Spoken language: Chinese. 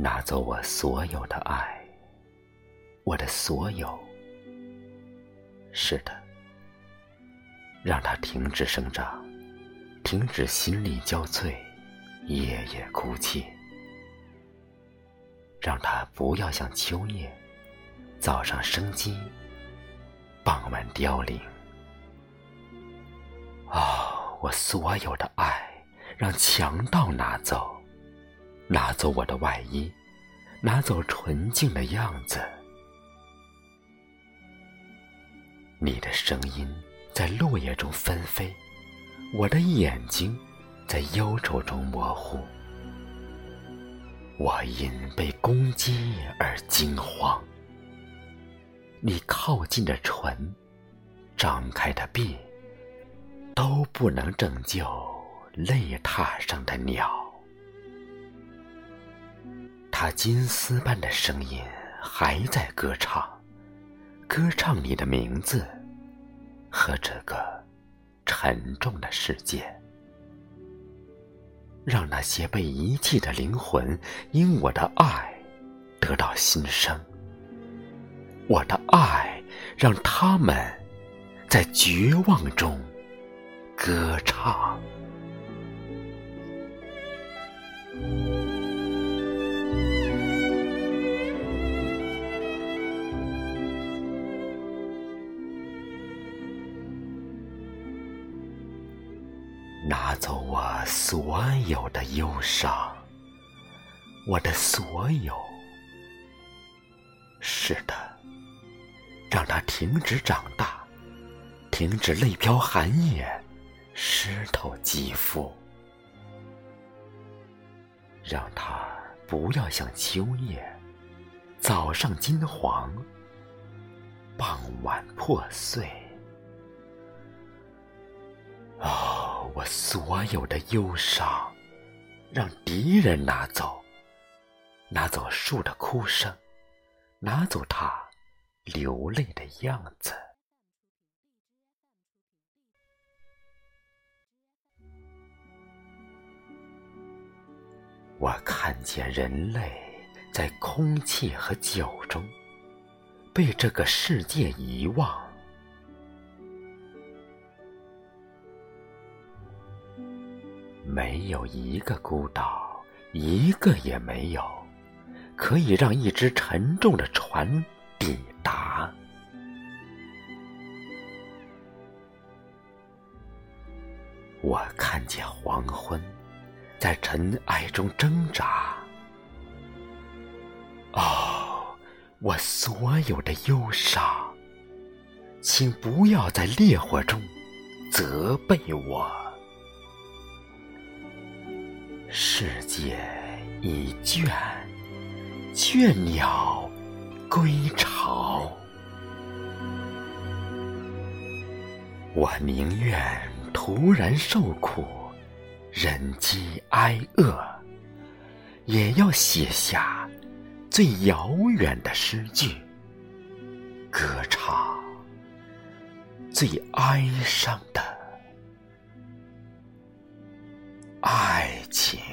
拿走我所有的爱，我的所有。是的，让它停止生长，停止心力交瘁，夜夜哭泣。让它不要像秋叶，早上生机，傍晚凋零。哦，我所有的爱，让强盗拿走。拿走我的外衣，拿走纯净的样子。你的声音在落叶中纷飞，我的眼睛在忧愁中模糊。我因被攻击而惊慌。你靠近的唇，张开的臂，都不能拯救泪榻上的鸟。他金丝般的声音还在歌唱，歌唱你的名字和这个沉重的世界，让那些被遗弃的灵魂因我的爱得到新生。我的爱让他们在绝望中歌唱。拿走我所有的忧伤，我的所有。是的，让它停止长大，停止泪飘寒夜，湿透肌肤。让它不要像秋叶，早上金黄，傍晚破碎。哦，我所有的忧伤，让敌人拿走，拿走树的哭声，拿走它流泪的样子。我看见人类在空气和酒中，被这个世界遗忘。没有一个孤岛，一个也没有，可以让一只沉重的船抵达。我看见黄昏在尘埃中挣扎。哦，我所有的忧伤，请不要在烈火中责备我。世界已倦，倦鸟归巢。我宁愿突然受苦，忍饥挨饿，也要写下最遥远的诗句，歌唱最哀伤的。情。